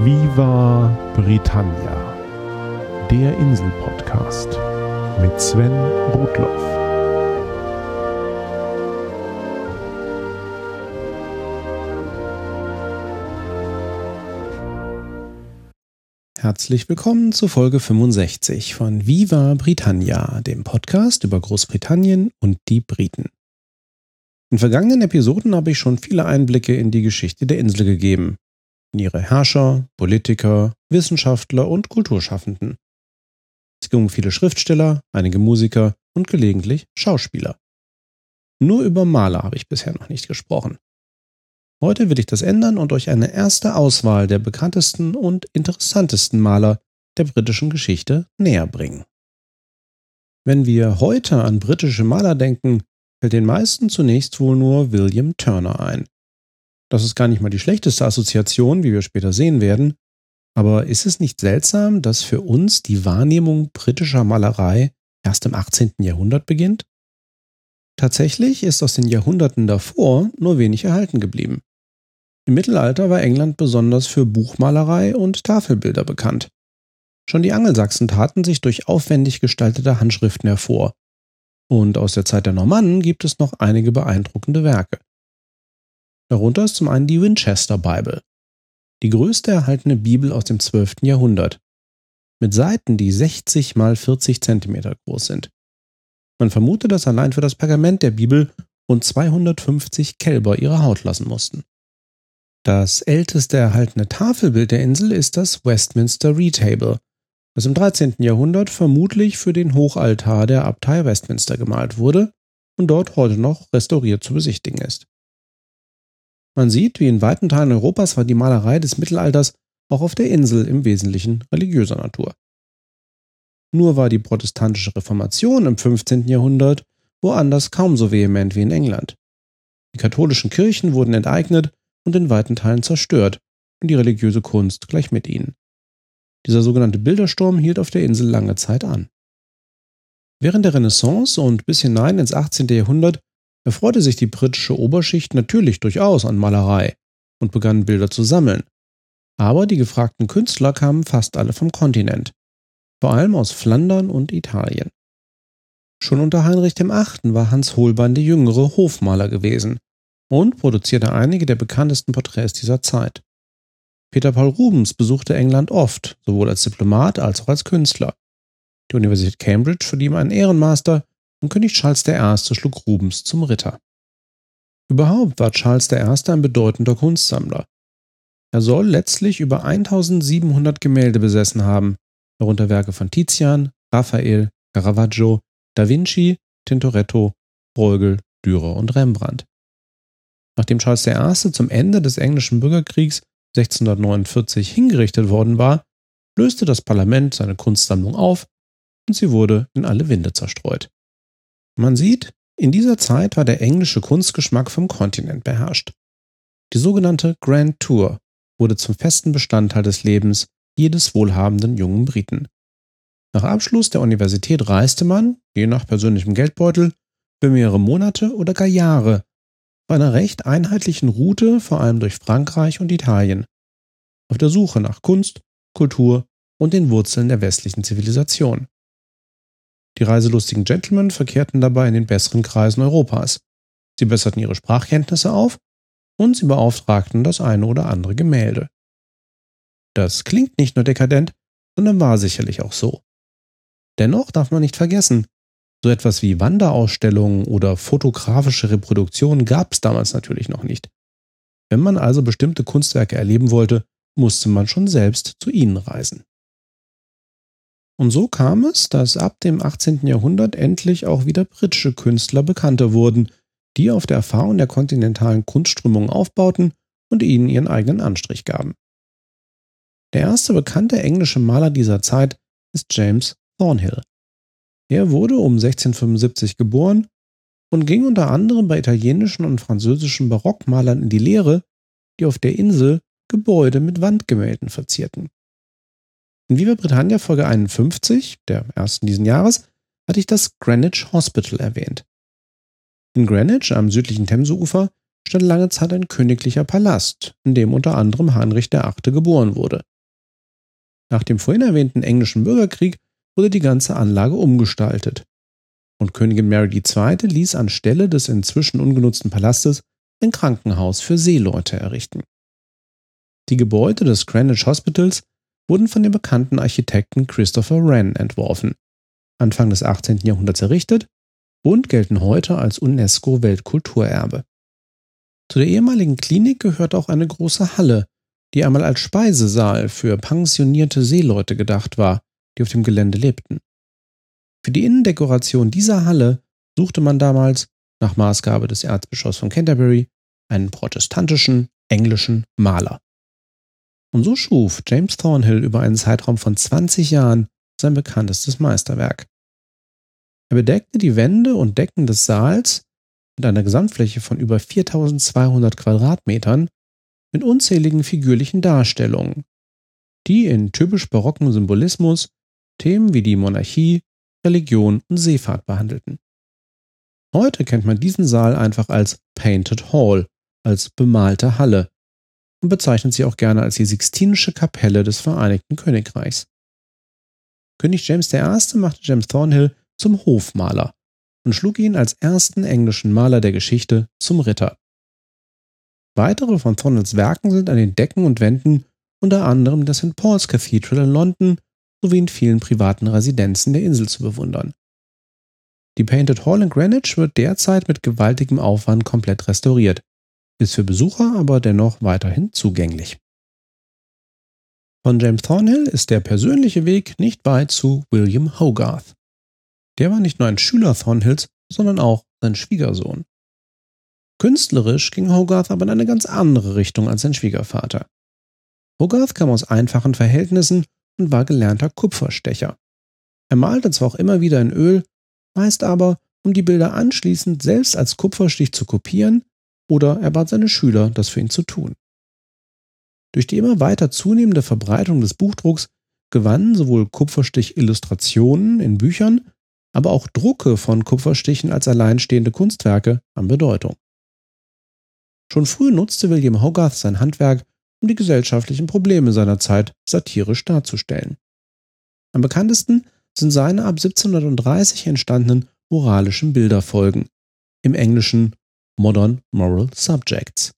Viva Britannia, der Insel-Podcast mit Sven Rudloff. Herzlich willkommen zu Folge 65 von Viva Britannia, dem Podcast über Großbritannien und die Briten. In vergangenen Episoden habe ich schon viele Einblicke in die Geschichte der Insel gegeben, ihre Herrscher, Politiker, Wissenschaftler und Kulturschaffenden. Es ging um viele Schriftsteller, einige Musiker und gelegentlich Schauspieler. Nur über Maler habe ich bisher noch nicht gesprochen. Heute will ich das ändern und euch eine erste Auswahl der bekanntesten und interessantesten Maler der britischen Geschichte näher bringen. Wenn wir heute an britische Maler denken, fällt den meisten zunächst wohl nur William Turner ein. Das ist gar nicht mal die schlechteste Assoziation, wie wir später sehen werden, aber ist es nicht seltsam, dass für uns die Wahrnehmung britischer Malerei erst im 18. Jahrhundert beginnt? Tatsächlich ist aus den Jahrhunderten davor nur wenig erhalten geblieben. Im Mittelalter war England besonders für Buchmalerei und Tafelbilder bekannt. Schon die Angelsachsen taten sich durch aufwendig gestaltete Handschriften hervor. Und aus der Zeit der Normannen gibt es noch einige beeindruckende Werke. Darunter ist zum einen die Winchester Bible, die größte erhaltene Bibel aus dem 12. Jahrhundert, mit Seiten, die 60 mal 40 Zentimeter groß sind. Man vermutet, dass allein für das Pergament der Bibel rund 250 Kälber ihre Haut lassen mussten. Das älteste erhaltene Tafelbild der Insel ist das Westminster Retable, das im 13. Jahrhundert vermutlich für den Hochaltar der Abtei Westminster gemalt wurde und dort heute noch restauriert zu besichtigen ist. Man sieht, wie in weiten Teilen Europas war die Malerei des Mittelalters auch auf der Insel im Wesentlichen religiöser Natur. Nur war die protestantische Reformation im 15. Jahrhundert woanders kaum so vehement wie in England. Die katholischen Kirchen wurden enteignet und in weiten Teilen zerstört und die religiöse Kunst gleich mit ihnen. Dieser sogenannte Bildersturm hielt auf der Insel lange Zeit an. Während der Renaissance und bis hinein ins 18. Jahrhundert erfreute sich die britische Oberschicht natürlich durchaus an Malerei und begann Bilder zu sammeln. Aber die gefragten Künstler kamen fast alle vom Kontinent, vor allem aus Flandern und Italien. Schon unter Heinrich VIII. war Hans Holbein der jüngere Hofmaler gewesen und produzierte einige der bekanntesten Porträts dieser Zeit. Peter Paul Rubens besuchte England oft, sowohl als Diplomat als auch als Künstler. Die Universität Cambridge verlieh ihm einen Ehrenmaster und König Charles I. schlug Rubens zum Ritter. Überhaupt war Charles I. ein bedeutender Kunstsammler. Er soll letztlich über 1700 Gemälde besessen haben, darunter Werke von Tizian, Raphael, Caravaggio, Da Vinci, Tintoretto, Bruegel, Dürer und Rembrandt. Nachdem Charles I. zum Ende des englischen Bürgerkriegs 1649 hingerichtet worden war, löste das Parlament seine Kunstsammlung auf und sie wurde in alle Winde zerstreut. Man sieht, in dieser Zeit war der englische Kunstgeschmack vom Kontinent beherrscht. Die sogenannte Grand Tour wurde zum festen Bestandteil des Lebens jedes wohlhabenden jungen Briten. Nach Abschluss der Universität reiste man, je nach persönlichem Geldbeutel, für mehrere Monate oder gar Jahre auf einer recht einheitlichen Route, vor allem durch Frankreich und Italien, auf der Suche nach Kunst, Kultur und den Wurzeln der westlichen Zivilisation. Die reiselustigen Gentlemen verkehrten dabei in den besseren Kreisen Europas. Sie besserten ihre Sprachkenntnisse auf und sie beauftragten das eine oder andere Gemälde. Das klingt nicht nur dekadent, sondern war sicherlich auch so. Dennoch darf man nicht vergessen, so etwas wie Wanderausstellungen oder fotografische Reproduktionen gab es damals natürlich noch nicht. Wenn man also bestimmte Kunstwerke erleben wollte, musste man schon selbst zu ihnen reisen. Und so kam es, dass ab dem 18. Jahrhundert endlich auch wieder britische Künstler bekannter wurden, die auf der Erfahrung der kontinentalen Kunstströmungen aufbauten und ihnen ihren eigenen Anstrich gaben. Der erste bekannte englische Maler dieser Zeit ist James Thornhill. Er wurde um 1675 geboren und ging unter anderem bei italienischen und französischen Barockmalern in die Lehre, die auf der Insel Gebäude mit Wandgemälden verzierten. In Viva Britannia Folge 51, der ersten diesen Jahres, hatte ich das Greenwich Hospital erwähnt. In Greenwich am südlichen Themseufer stand lange Zeit ein königlicher Palast, in dem unter anderem Heinrich VIII. geboren wurde. Nach dem vorhin erwähnten englischen Bürgerkrieg wurde die ganze Anlage umgestaltet. Und Königin Mary II. ließ anstelle des inzwischen ungenutzten Palastes ein Krankenhaus für Seeleute errichten. Die Gebäude des Greenwich Hospitals wurden von dem bekannten Architekten Christopher Wren entworfen, Anfang des 18. Jahrhunderts errichtet und gelten heute als UNESCO-Weltkulturerbe. Zu der ehemaligen Klinik gehört auch eine große Halle, die einmal als Speisesaal für pensionierte Seeleute gedacht war, die auf dem Gelände lebten. Für die Innendekoration dieser Halle suchte man damals, nach Maßgabe des Erzbischofs von Canterbury, einen protestantischen englischen Maler. Und so schuf James Thornhill über einen Zeitraum von 20 Jahren sein bekanntestes Meisterwerk. Er bedeckte die Wände und Decken des Saals mit einer Gesamtfläche von über 4200 Quadratmetern mit unzähligen figürlichen Darstellungen, die in typisch barocken Symbolismus Themen wie die Monarchie, Religion und Seefahrt behandelten. Heute kennt man diesen Saal einfach als Painted Hall, als bemalte Halle und bezeichnet sie auch gerne als die Sixtinische Kapelle des Vereinigten Königreichs. König James I. machte James Thornhill zum Hofmaler und schlug ihn als ersten englischen Maler der Geschichte zum Ritter. Weitere von Thornhills Werken sind an den Decken und Wänden unter anderem das St. Paul's Cathedral in London sowie in vielen privaten Residenzen der Insel zu bewundern. Die Painted Hall in Greenwich wird derzeit mit gewaltigem Aufwand komplett restauriert, ist für Besucher aber dennoch weiterhin zugänglich. Von James Thornhill ist der persönliche Weg nicht weit zu William Hogarth. Der war nicht nur ein Schüler Thornhills, sondern auch sein Schwiegersohn. Künstlerisch ging Hogarth aber in eine ganz andere Richtung als sein Schwiegervater. Hogarth kam aus einfachen Verhältnissen und war gelernter Kupferstecher. Er malte zwar auch immer wieder in Öl, meist aber, um die Bilder anschließend selbst als Kupferstich zu kopieren, oder er bat seine Schüler, das für ihn zu tun. Durch die immer weiter zunehmende Verbreitung des Buchdrucks gewannen sowohl Kupferstich-Illustrationen in Büchern, aber auch Drucke von Kupferstichen als alleinstehende Kunstwerke an Bedeutung. Schon früh nutzte William Hogarth sein Handwerk, um die gesellschaftlichen Probleme seiner Zeit satirisch darzustellen. Am bekanntesten sind seine ab 1730 entstandenen moralischen Bilderfolgen, im Englischen Modern Moral Subjects.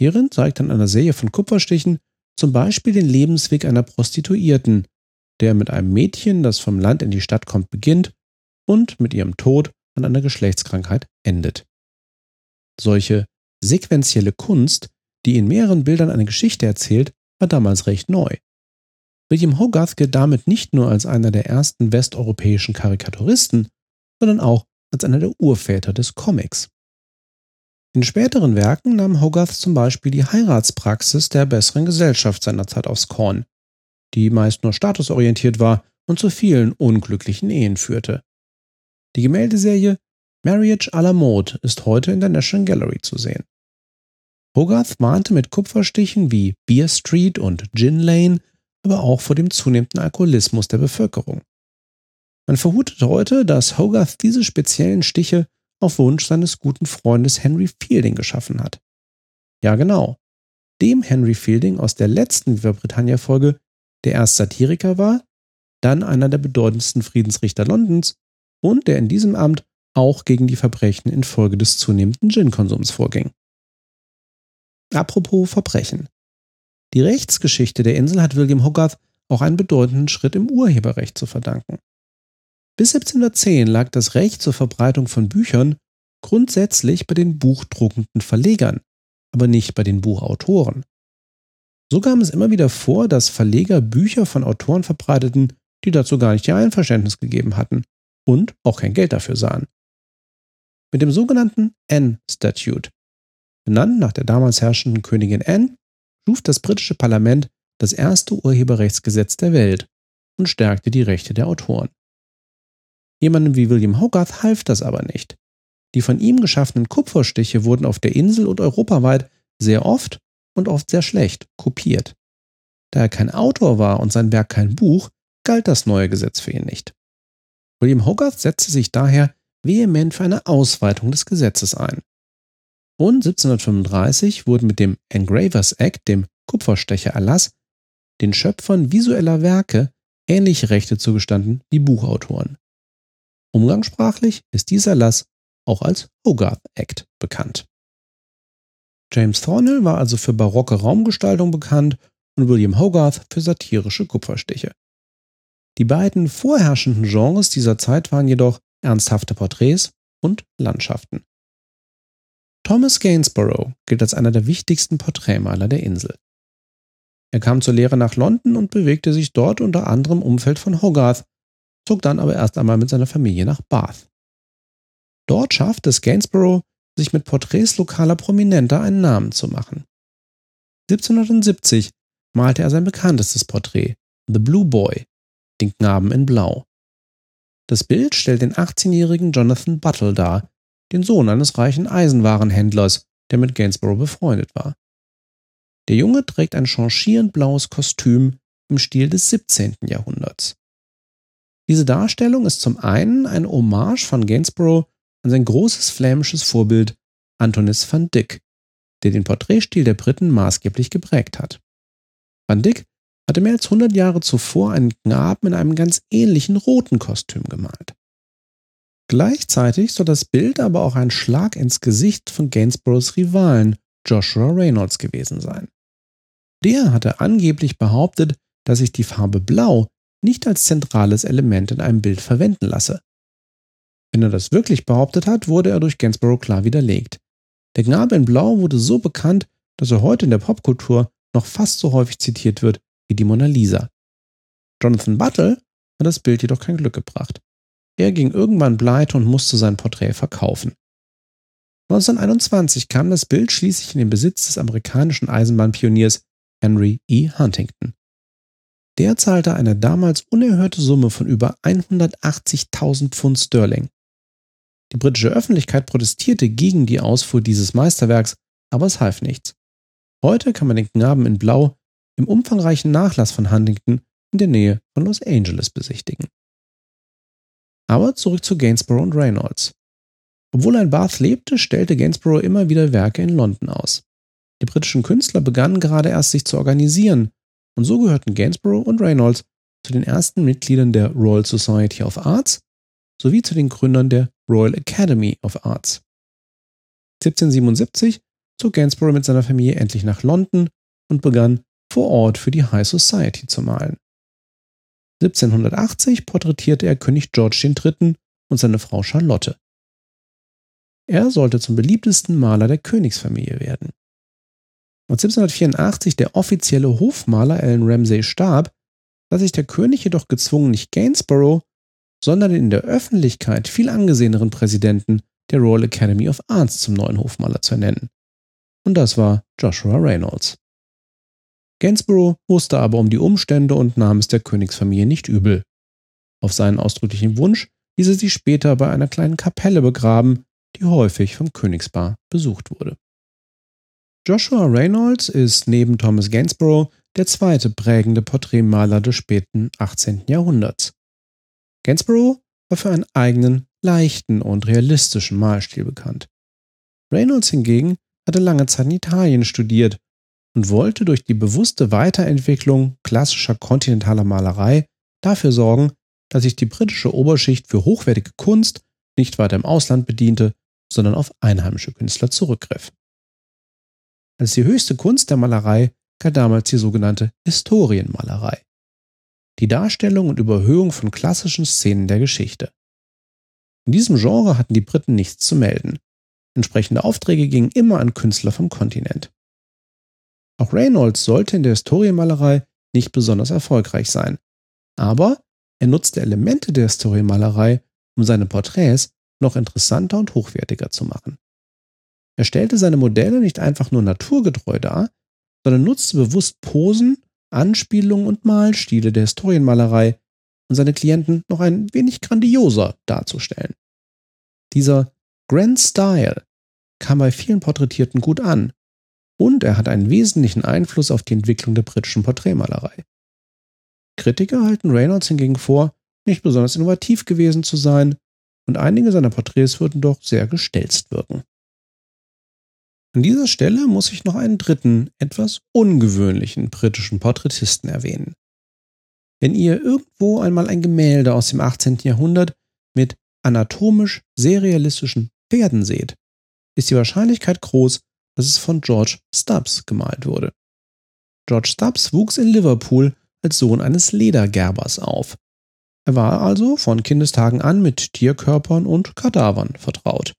Hierin zeigt in einer Serie von Kupferstichen zum Beispiel den Lebensweg einer Prostituierten, der mit einem Mädchen, das vom Land in die Stadt kommt, beginnt und mit ihrem Tod an einer Geschlechtskrankheit endet. Solche sequentielle Kunst, die in mehreren Bildern eine Geschichte erzählt, war damals recht neu. William Hogarth gilt damit nicht nur als einer der ersten westeuropäischen Karikaturisten, sondern auch als einer der Urväter des Comics. In späteren Werken nahm Hogarth zum Beispiel die Heiratspraxis der besseren Gesellschaft seiner Zeit aufs Korn, die meist nur statusorientiert war und zu vielen unglücklichen Ehen führte. Die Gemäldeserie Marriage à la Mode ist heute in der National Gallery zu sehen. Hogarth warnte mit Kupferstichen wie Beer Street und Gin Lane aber auch vor dem zunehmenden Alkoholismus der Bevölkerung. Man vermutet heute, dass Hogarth diese speziellen Stiche auf Wunsch seines guten Freundes Henry Fielding geschaffen hat. Ja, genau. Dem Henry Fielding aus der letzten Viva Britannia-Folge, der erst Satiriker war, dann einer der bedeutendsten Friedensrichter Londons und der in diesem Amt auch gegen die Verbrechen infolge des zunehmenden Gin-Konsums vorging. Apropos Verbrechen. Die Rechtsgeschichte der Insel hat William Hogarth auch einen bedeutenden Schritt im Urheberrecht zu verdanken. Bis 1710 lag das Recht zur Verbreitung von Büchern grundsätzlich bei den buchdruckenden Verlegern, aber nicht bei den Buchautoren. So kam es immer wieder vor, dass Verleger Bücher von Autoren verbreiteten, die dazu gar nicht ihr Einverständnis gegeben hatten und auch kein Geld dafür sahen. Mit dem sogenannten Anne Statute, benannt nach der damals herrschenden Königin Anne, schuf das britische Parlament das erste Urheberrechtsgesetz der Welt und stärkte die Rechte der Autoren. Jemandem wie William Hogarth half das aber nicht. Die von ihm geschaffenen Kupferstiche wurden auf der Insel und europaweit sehr oft und oft sehr schlecht kopiert. Da er kein Autor war und sein Werk kein Buch, galt das neue Gesetz für ihn nicht. William Hogarth setzte sich daher vehement für eine Ausweitung des Gesetzes ein. Und 1735 wurden mit dem Engravers Act, dem Kupferstechererlass, den Schöpfern visueller Werke ähnliche Rechte zugestanden wie Buchautoren. Umgangssprachlich ist dieser Erlass auch als Hogarth Act bekannt. James Thornhill war also für barocke Raumgestaltung bekannt und William Hogarth für satirische Kupferstiche. Die beiden vorherrschenden Genres dieser Zeit waren jedoch ernsthafte Porträts und Landschaften. Thomas Gainsborough gilt als einer der wichtigsten Porträtmaler der Insel. Er kam zur Lehre nach London und bewegte sich dort unter anderem im Umfeld von Hogarth, zog dann aber erst einmal mit seiner Familie nach Bath. Dort schaffte es Gainsborough, sich mit Porträts lokaler Prominenter einen Namen zu machen. 1770 malte er sein bekanntestes Porträt, The Blue Boy, den Knaben in Blau. Das Bild stellt den 18-jährigen Jonathan Buttle dar, den Sohn eines reichen Eisenwarenhändlers, der mit Gainsborough befreundet war. Der Junge trägt ein changierend blaues Kostüm im Stil des 17. Jahrhunderts. Diese Darstellung ist zum einen eine Hommage von Gainsborough an sein großes flämisches Vorbild Antonis van Dyck, der den Porträtstil der Briten maßgeblich geprägt hat. Van Dyck hatte mehr als 100 Jahre zuvor einen Knaben in einem ganz ähnlichen roten Kostüm gemalt. Gleichzeitig soll das Bild aber auch ein Schlag ins Gesicht von Gainsboroughs Rivalen Joshua Reynolds gewesen sein. Der hatte angeblich behauptet, dass sich die Farbe Blau nicht als zentrales Element in einem Bild verwenden lasse. Wenn er das wirklich behauptet hat, wurde er durch Gainsborough klar widerlegt. Der Knabe in Blau wurde so bekannt, dass er heute in der Popkultur noch fast so häufig zitiert wird wie die Mona Lisa. Jonathan Buttle hat das Bild jedoch kein Glück gebracht. Er ging irgendwann pleite und musste sein Porträt verkaufen. 1921 kam das Bild schließlich in den Besitz des amerikanischen Eisenbahnpioniers Henry E. Huntington. Der zahlte eine damals unerhörte Summe von über 180.000 Pfund Sterling. Die britische Öffentlichkeit protestierte gegen die Ausfuhr dieses Meisterwerks, aber es half nichts. Heute kann man den Knaben in Blau im umfangreichen Nachlass von Huntington in der Nähe von Los Angeles besichtigen. Aber zurück zu Gainsborough und Reynolds. Obwohl er in Bath lebte, stellte Gainsborough immer wieder Werke in London aus. Die britischen Künstler begannen gerade erst sich zu organisieren, und so gehörten Gainsborough und Reynolds zu den ersten Mitgliedern der Royal Society of Arts sowie zu den Gründern der Royal Academy of Arts. 1777 zog Gainsborough mit seiner Familie endlich nach London und begann vor Ort für die High Society zu malen. 1780 porträtierte er König George III. und seine Frau Charlotte. Er sollte zum beliebtesten Maler der Königsfamilie werden. Als 1784 der offizielle Hofmaler Alan Ramsay starb, sah sich der König jedoch gezwungen, nicht Gainsborough, sondern den in der Öffentlichkeit viel angeseheneren Präsidenten der Royal Academy of Arts zum neuen Hofmaler zu ernennen. Und das war Joshua Reynolds. Gainsborough wusste aber um die Umstände und nahm es der Königsfamilie nicht übel. Auf seinen ausdrücklichen Wunsch ließ er sie später bei einer kleinen Kapelle begraben, die häufig vom Königspaar besucht wurde. Joshua Reynolds ist neben Thomas Gainsborough der zweite prägende Porträtmaler des späten 18. Jahrhunderts. Gainsborough war für einen eigenen, leichten und realistischen Malstil bekannt. Reynolds hingegen hatte lange Zeit in Italien studiert und wollte durch die bewusste Weiterentwicklung klassischer kontinentaler Malerei dafür sorgen, dass sich die britische Oberschicht für hochwertige Kunst nicht weiter im Ausland bediente, sondern auf einheimische Künstler zurückgriff. Als die höchste Kunst der Malerei galt damals die sogenannte Historienmalerei. Die Darstellung und Überhöhung von klassischen Szenen der Geschichte. In diesem Genre hatten die Briten nichts zu melden. Entsprechende Aufträge gingen immer an Künstler vom Kontinent. Auch Reynolds sollte in der Historienmalerei nicht besonders erfolgreich sein. Aber er nutzte Elemente der Historienmalerei, um seine Porträts noch interessanter und hochwertiger zu machen. Er stellte seine Modelle nicht einfach nur naturgetreu dar, sondern nutzte bewusst Posen, Anspielungen und Malstile der Historienmalerei, um seine Klienten noch ein wenig grandioser darzustellen. Dieser Grand Style kam bei vielen Porträtierten gut an und er hat einen wesentlichen Einfluss auf die Entwicklung der britischen Porträtmalerei. Kritiker halten Reynolds hingegen vor, nicht besonders innovativ gewesen zu sein und einige seiner Porträts würden doch sehr gestelzt wirken. An dieser Stelle muss ich noch einen dritten, etwas ungewöhnlichen britischen Porträtisten erwähnen. Wenn ihr irgendwo einmal ein Gemälde aus dem 18. Jahrhundert mit anatomisch sehr realistischen Pferden seht, ist die Wahrscheinlichkeit groß, dass es von George Stubbs gemalt wurde. George Stubbs wuchs in Liverpool als Sohn eines Ledergerbers auf. Er war also von Kindestagen an mit Tierkörpern und Kadavern vertraut,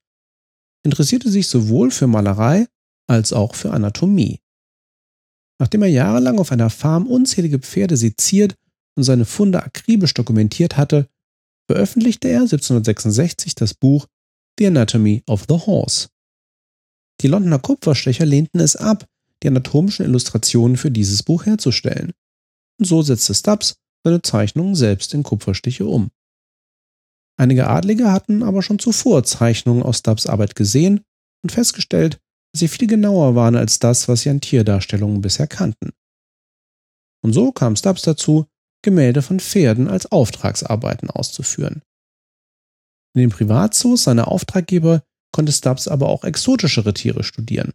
interessierte sich sowohl für Malerei als auch für Anatomie. Nachdem er jahrelang auf einer Farm unzählige Pferde seziert und seine Funde akribisch dokumentiert hatte, veröffentlichte er 1766 das Buch The Anatomy of the Horse. Die Londoner Kupferstecher lehnten es ab, die anatomischen Illustrationen für dieses Buch herzustellen. Und so setzte Stubbs seine Zeichnungen selbst in Kupferstiche um. Einige Adlige hatten aber schon zuvor Zeichnungen aus Stubbs Arbeit gesehen und festgestellt, dass sie viel genauer waren als das, was sie an Tierdarstellungen bisher kannten. Und so kam Stubbs dazu, Gemälde von Pferden als Auftragsarbeiten auszuführen. In den Privatzoos seiner Auftraggeber konnte Stubbs aber auch exotischere Tiere studieren.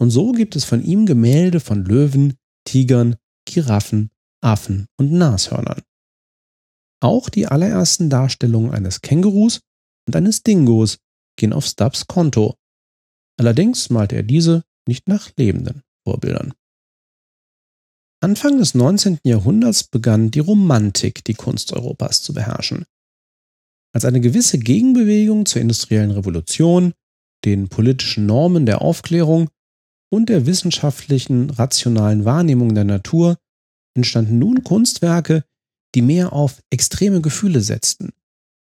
Und so gibt es von ihm Gemälde von Löwen, Tigern, Giraffen, Affen und Nashörnern. Auch die allerersten Darstellungen eines Kängurus und eines Dingos gehen auf Stubbs Konto. Allerdings malte er diese nicht nach lebenden Vorbildern. Anfang des 19. Jahrhunderts begann die Romantik die Kunst Europas zu beherrschen. Als eine gewisse Gegenbewegung zur industriellen Revolution, den politischen Normen der Aufklärung und der wissenschaftlichen, rationalen Wahrnehmung der Natur entstanden nun Kunstwerke, die mehr auf extreme Gefühle setzten,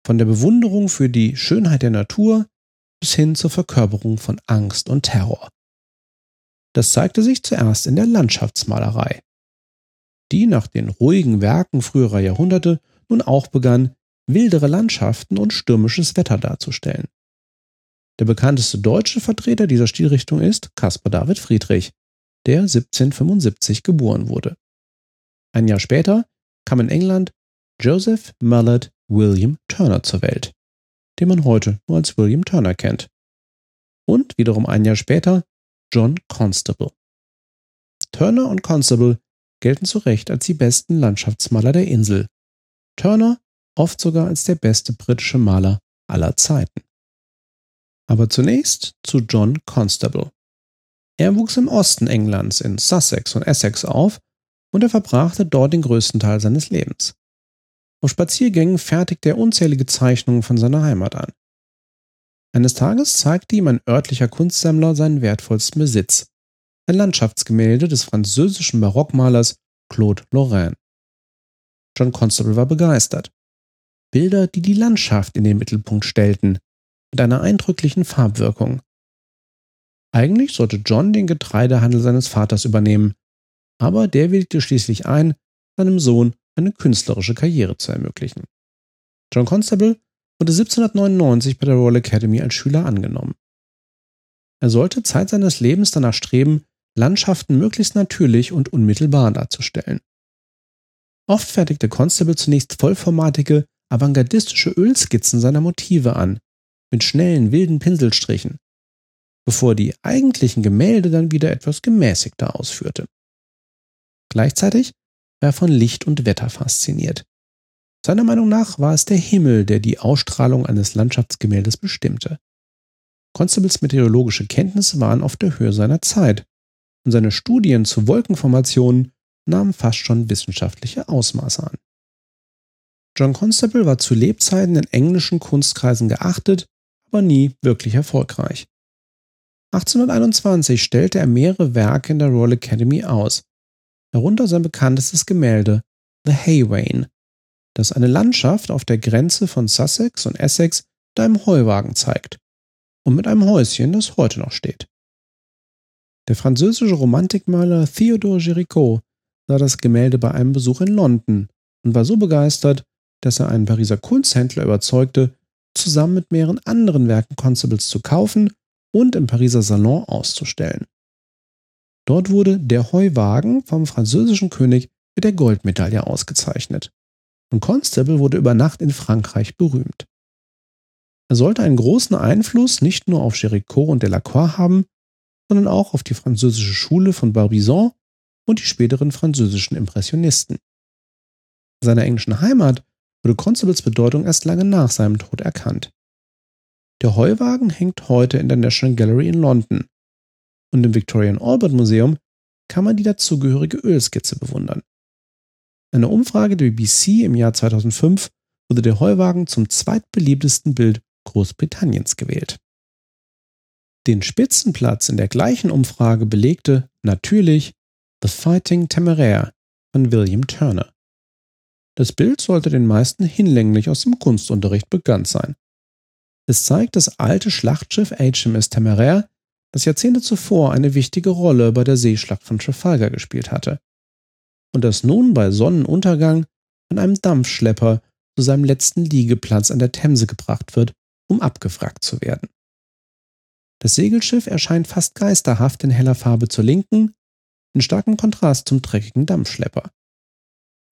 von der Bewunderung für die Schönheit der Natur bis hin zur Verkörperung von Angst und Terror. Das zeigte sich zuerst in der Landschaftsmalerei, die nach den ruhigen Werken früherer Jahrhunderte nun auch begann, wildere Landschaften und stürmisches Wetter darzustellen. Der bekannteste deutsche Vertreter dieser Stilrichtung ist Caspar David Friedrich, der 1775 geboren wurde. Ein Jahr später kam in England Joseph Mallet William Turner zur Welt, den man heute nur als William Turner kennt. Und wiederum ein Jahr später John Constable. Turner und Constable gelten zu Recht als die besten Landschaftsmaler der Insel. Turner oft sogar als der beste britische Maler aller Zeiten. Aber zunächst zu John Constable. Er wuchs im Osten Englands in Sussex und Essex auf und er verbrachte dort den größten Teil seines Lebens. Auf Spaziergängen fertigte er unzählige Zeichnungen von seiner Heimat an. Eines Tages zeigte ihm ein örtlicher Kunstsammler seinen wertvollsten Besitz, ein Landschaftsgemälde des französischen Barockmalers Claude Lorrain. John Constable war begeistert. Bilder, die die Landschaft in den Mittelpunkt stellten, mit einer eindrücklichen Farbwirkung. Eigentlich sollte John den Getreidehandel seines Vaters übernehmen, aber der willigte schließlich ein, seinem Sohn eine künstlerische Karriere zu ermöglichen. John Constable wurde 1799 bei der Royal Academy als Schüler angenommen. Er sollte Zeit seines Lebens danach streben, Landschaften möglichst natürlich und unmittelbar darzustellen. Oft fertigte Constable zunächst vollformatige, avantgardistische Ölskizzen seiner Motive an, mit schnellen, wilden Pinselstrichen, bevor die eigentlichen Gemälde dann wieder etwas gemäßigter ausführte. Gleichzeitig war er von Licht und Wetter fasziniert. Seiner Meinung nach war es der Himmel, der die Ausstrahlung eines Landschaftsgemäldes bestimmte. Constables meteorologische Kenntnisse waren auf der Höhe seiner Zeit und seine Studien zu Wolkenformationen nahmen fast schon wissenschaftliche Ausmaße an. John Constable war zu Lebzeiten in englischen Kunstkreisen geachtet, aber nie wirklich erfolgreich. 1821 stellte er mehrere Werke in der Royal Academy aus, darunter sein bekanntestes Gemälde The Haywain, das eine Landschaft auf der Grenze von Sussex und Essex mit einem Heuwagen zeigt und mit einem Häuschen, das heute noch steht. Der französische Romantikmaler Theodore Géricault sah das Gemälde bei einem Besuch in London und war so begeistert, dass er einen Pariser Kunsthändler überzeugte, zusammen mit mehreren anderen Werken Constables zu kaufen und im Pariser Salon auszustellen. Dort wurde der Heuwagen vom französischen König mit der Goldmedaille ausgezeichnet. Und Constable wurde über Nacht in Frankreich berühmt. Er sollte einen großen Einfluss nicht nur auf Géricault und Delacroix haben, sondern auch auf die französische Schule von Barbizon und die späteren französischen Impressionisten. In seiner englischen Heimat wurde Constables Bedeutung erst lange nach seinem Tod erkannt. Der Heuwagen hängt heute in der National Gallery in London und im Victorian Albert Museum kann man die dazugehörige Ölskizze bewundern. Eine Umfrage der BBC im Jahr 2005 wurde der Heuwagen zum zweitbeliebtesten Bild Großbritanniens gewählt. Den Spitzenplatz in der gleichen Umfrage belegte natürlich The Fighting Temeraire von William Turner. Das Bild sollte den meisten hinlänglich aus dem Kunstunterricht bekannt sein. Es zeigt das alte Schlachtschiff HMS Temeraire, das Jahrzehnte zuvor eine wichtige Rolle bei der Seeschlacht von Trafalgar gespielt hatte und das nun bei Sonnenuntergang von einem Dampfschlepper zu seinem letzten Liegeplatz an der Themse gebracht wird, um abgefragt zu werden. Das Segelschiff erscheint fast geisterhaft in heller Farbe zur Linken, in starkem Kontrast zum dreckigen Dampfschlepper.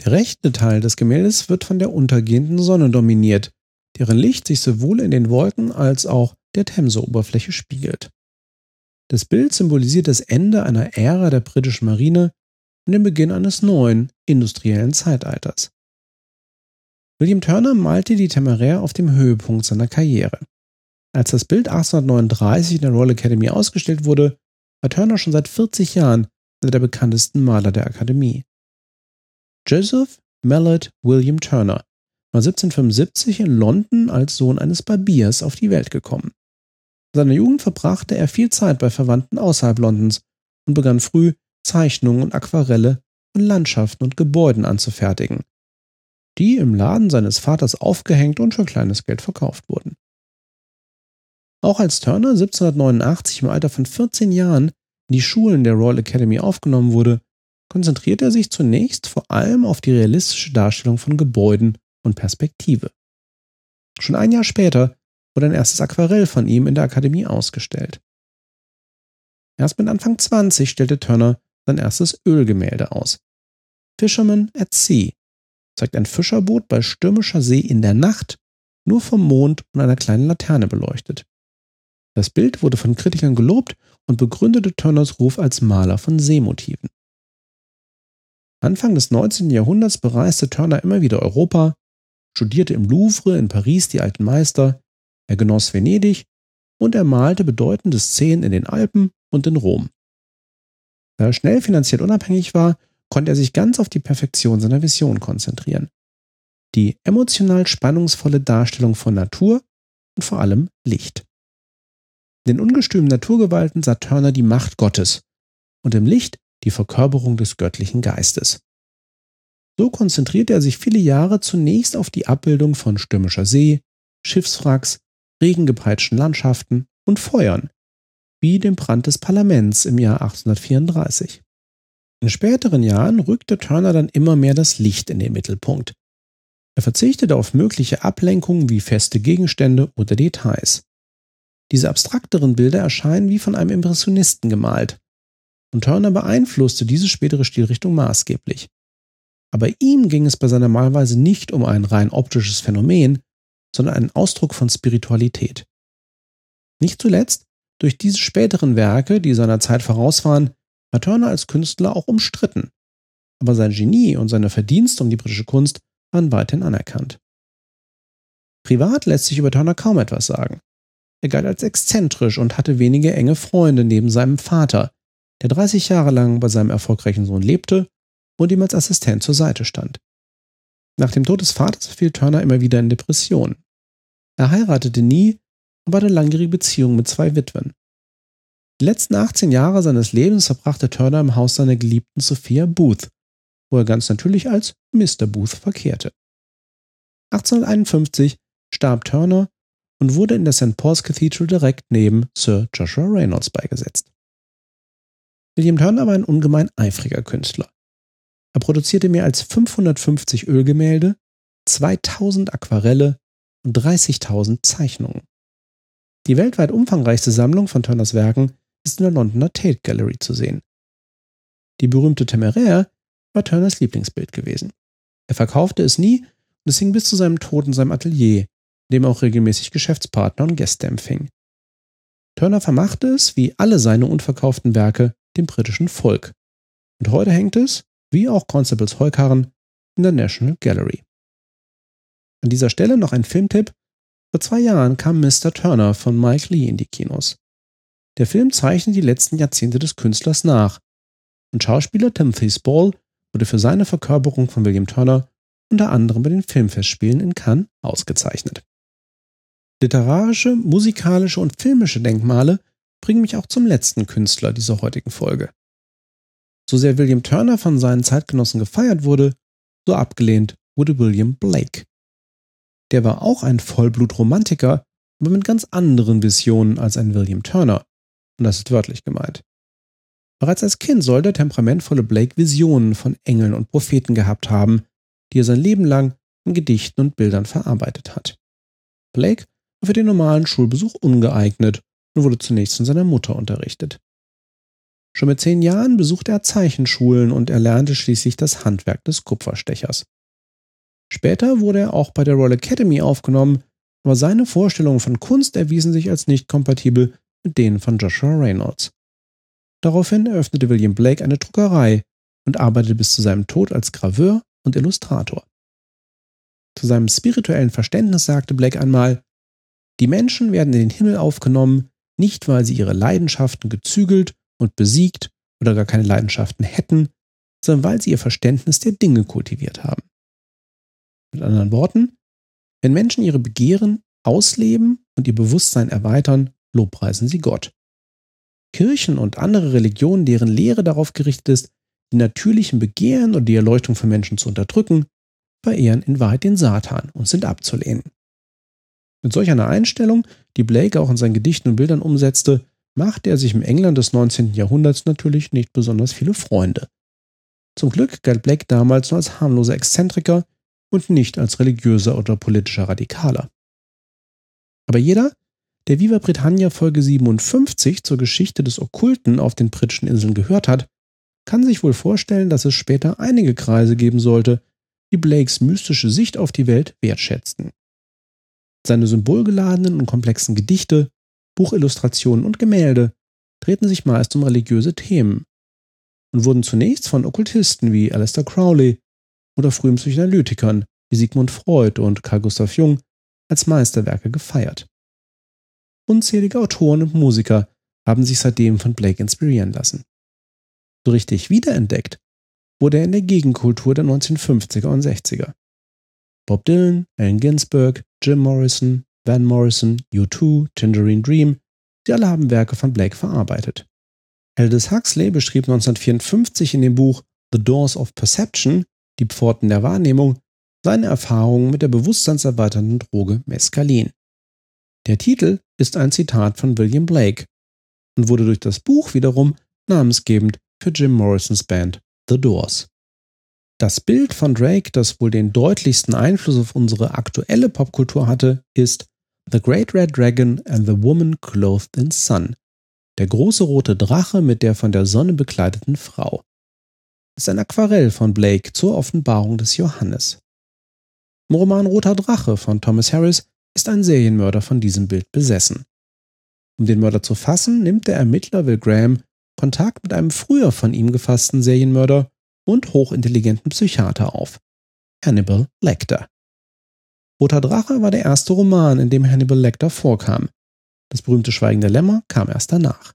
Der rechte Teil des Gemäldes wird von der untergehenden Sonne dominiert, deren Licht sich sowohl in den Wolken als auch der Themseoberfläche spiegelt. Das Bild symbolisiert das Ende einer Ära der britischen Marine und den Beginn eines neuen industriellen Zeitalters. William Turner malte die Temeraire auf dem Höhepunkt seiner Karriere. Als das Bild 1839 in der Royal Academy ausgestellt wurde, war Turner schon seit 40 Jahren einer der bekanntesten Maler der Akademie. Joseph Mallet William Turner war 1775 in London als Sohn eines Barbiers auf die Welt gekommen. In seiner Jugend verbrachte er viel Zeit bei Verwandten außerhalb Londons und begann früh, Zeichnungen und Aquarelle von Landschaften und Gebäuden anzufertigen, die im Laden seines Vaters aufgehängt und für kleines Geld verkauft wurden. Auch als Turner 1789 im Alter von 14 Jahren in die Schulen der Royal Academy aufgenommen wurde, konzentrierte er sich zunächst vor allem auf die realistische Darstellung von Gebäuden und Perspektive. Schon ein Jahr später wurde ein erstes Aquarell von ihm in der Akademie ausgestellt. Erst mit Anfang 20 stellte Turner sein erstes Ölgemälde aus. Fisherman at Sea zeigt ein Fischerboot bei stürmischer See in der Nacht, nur vom Mond und einer kleinen Laterne beleuchtet. Das Bild wurde von Kritikern gelobt und begründete Turners Ruf als Maler von Seemotiven. Anfang des 19. Jahrhunderts bereiste Turner immer wieder Europa, studierte im Louvre in Paris die alten Meister, er genoss Venedig und er malte bedeutende Szenen in den Alpen und in Rom. Da er schnell finanziell unabhängig war, konnte er sich ganz auf die Perfektion seiner Vision konzentrieren. Die emotional spannungsvolle Darstellung von Natur und vor allem Licht. In den ungestümen Naturgewalten sah Turner die Macht Gottes und im Licht die Verkörperung des göttlichen Geistes. So konzentrierte er sich viele Jahre zunächst auf die Abbildung von stürmischer See, Schiffswracks, regengepeitschten Landschaften und Feuern, wie dem Brand des Parlaments im Jahr 1834. In späteren Jahren rückte Turner dann immer mehr das Licht in den Mittelpunkt. Er verzichtete auf mögliche Ablenkungen wie feste Gegenstände oder Details. Diese abstrakteren Bilder erscheinen wie von einem Impressionisten gemalt. Und Turner beeinflusste diese spätere Stilrichtung maßgeblich. Aber ihm ging es bei seiner Malweise nicht um ein rein optisches Phänomen, sondern einen Ausdruck von Spiritualität. Nicht zuletzt durch diese späteren Werke, die seiner Zeit voraus waren, war Turner als Künstler auch umstritten. Aber sein Genie und seine Verdienste um die britische Kunst waren weiterhin anerkannt. Privat lässt sich über Turner kaum etwas sagen. Er galt als exzentrisch und hatte wenige enge Freunde neben seinem Vater, der 30 Jahre lang bei seinem erfolgreichen Sohn lebte und ihm als Assistent zur Seite stand. Nach dem Tod des Vaters fiel Turner immer wieder in Depressionen. Er heiratete nie und hatte langjährige Beziehungen mit zwei Witwen. Die letzten 18 Jahre seines Lebens verbrachte Turner im Haus seiner geliebten Sophia Booth, wo er ganz natürlich als Mr. Booth verkehrte. 1851 starb Turner und wurde in der St. Paul's Cathedral direkt neben Sir Joshua Reynolds beigesetzt. William Turner war ein ungemein eifriger Künstler. Er produzierte mehr als 550 Ölgemälde, 2000 Aquarelle und 30.000 Zeichnungen. Die weltweit umfangreichste Sammlung von Turners Werken ist in der Londoner Tate Gallery zu sehen. Die berühmte Temeraire war Turners Lieblingsbild gewesen. Er verkaufte es nie und es hing bis zu seinem Tod in seinem Atelier, in dem er auch regelmäßig Geschäftspartner und Gäste empfing. Turner vermachte es, wie alle seine unverkauften Werke, dem britischen Volk. Und heute hängt es, wie auch Constables Heukarren, in der National Gallery. An dieser Stelle noch ein Filmtipp. Vor zwei Jahren kam Mr. Turner von Mike Lee in die Kinos. Der Film zeichnet die letzten Jahrzehnte des Künstlers nach. Und Schauspieler Timothy Spall wurde für seine Verkörperung von William Turner unter anderem bei den Filmfestspielen in Cannes ausgezeichnet. Literarische, musikalische und filmische Denkmale bringen mich auch zum letzten Künstler dieser heutigen Folge. So sehr William Turner von seinen Zeitgenossen gefeiert wurde, so abgelehnt wurde William Blake. Der war auch ein Vollblutromantiker, aber mit ganz anderen Visionen als ein William Turner. Und das ist wörtlich gemeint. Bereits als Kind soll der temperamentvolle Blake Visionen von Engeln und Propheten gehabt haben, die er sein Leben lang in Gedichten und Bildern verarbeitet hat. Blake war für den normalen Schulbesuch ungeeignet und wurde zunächst von seiner Mutter unterrichtet. Schon mit zehn Jahren besuchte er Zeichenschulen und erlernte schließlich das Handwerk des Kupferstechers. Später wurde er auch bei der Royal Academy aufgenommen, aber seine Vorstellungen von Kunst erwiesen sich als nicht kompatibel mit denen von Joshua Reynolds. Daraufhin eröffnete William Blake eine Druckerei und arbeitete bis zu seinem Tod als Graveur und Illustrator. Zu seinem spirituellen Verständnis sagte Blake einmal, die Menschen werden in den Himmel aufgenommen, nicht weil sie ihre Leidenschaften gezügelt und besiegt oder gar keine Leidenschaften hätten, sondern weil sie ihr Verständnis der Dinge kultiviert haben. Mit anderen Worten, wenn Menschen ihre Begehren ausleben und ihr Bewusstsein erweitern, lobpreisen sie Gott. Kirchen und andere Religionen, deren Lehre darauf gerichtet ist, die natürlichen Begehren oder die Erleuchtung von Menschen zu unterdrücken, verehren in Wahrheit den Satan und sind abzulehnen. Mit solch einer Einstellung, die Blake auch in seinen Gedichten und Bildern umsetzte, machte er sich im England des 19. Jahrhunderts natürlich nicht besonders viele Freunde. Zum Glück galt Blake damals nur als harmloser Exzentriker und nicht als religiöser oder politischer Radikaler. Aber jeder, der Viva Britannia Folge 57 zur Geschichte des Okkulten auf den britischen Inseln gehört hat, kann sich wohl vorstellen, dass es später einige Kreise geben sollte, die Blakes mystische Sicht auf die Welt wertschätzten. Seine symbolgeladenen und komplexen Gedichte, Buchillustrationen und Gemälde drehten sich meist um religiöse Themen und wurden zunächst von Okkultisten wie Aleister Crowley oder frühen Psychoanalytikern wie Sigmund Freud und Carl Gustav Jung als Meisterwerke gefeiert. Unzählige Autoren und Musiker haben sich seitdem von Blake inspirieren lassen. So richtig wiederentdeckt wurde er in der Gegenkultur der 1950er und 60er. Bob Dylan, Allen Ginsberg, Jim Morrison, Van Morrison, U2, Tangerine Dream, sie alle haben Werke von Blake verarbeitet. Aldous Huxley beschrieb 1954 in dem Buch The Doors of Perception, die Pforten der Wahrnehmung, seine Erfahrungen mit der bewusstseinserweiternden Droge Mescalin. Der Titel ist ein Zitat von William Blake und wurde durch das Buch wiederum namensgebend für Jim Morrisons Band The Doors. Das Bild von Drake, das wohl den deutlichsten Einfluss auf unsere aktuelle Popkultur hatte, ist The Great Red Dragon and the Woman Clothed in Sun. Der große rote Drache mit der von der Sonne bekleideten Frau. Ist ein Aquarell von Blake zur Offenbarung des Johannes. Im Roman Roter Drache von Thomas Harris ist ein Serienmörder von diesem Bild besessen. Um den Mörder zu fassen, nimmt der Ermittler Will Graham Kontakt mit einem früher von ihm gefassten Serienmörder und hochintelligenten Psychiater auf, Hannibal Lecter. Roter Drache war der erste Roman, in dem Hannibal Lecter vorkam. Das berühmte Schweigen der Lämmer kam erst danach.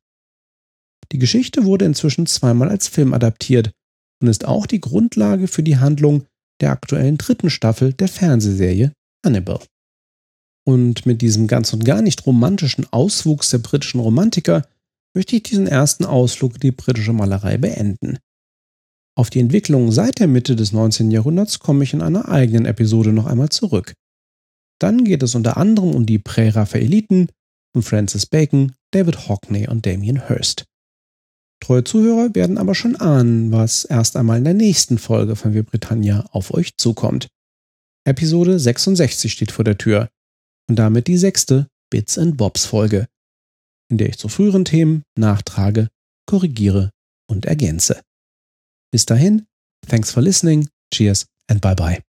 Die Geschichte wurde inzwischen zweimal als Film adaptiert und ist auch die Grundlage für die Handlung der aktuellen dritten Staffel der Fernsehserie Hannibal. Und mit diesem ganz und gar nicht romantischen Auswuchs der britischen Romantiker möchte ich diesen ersten Ausflug in die britische Malerei beenden. Auf die Entwicklung seit der Mitte des 19. Jahrhunderts komme ich in einer eigenen Episode noch einmal zurück. Dann geht es unter anderem um die Prä-Raphaeliten, um Francis Bacon, David Hockney und Damien Hirst. Treue Zuhörer werden aber schon ahnen, was erst einmal in der nächsten Folge von Wir Britannia auf euch zukommt. Episode 66 steht vor der Tür und damit die sechste Bits and Bobs Folge in der ich zu früheren Themen nachtrage, korrigiere und ergänze. Bis dahin, thanks for listening, cheers and bye bye.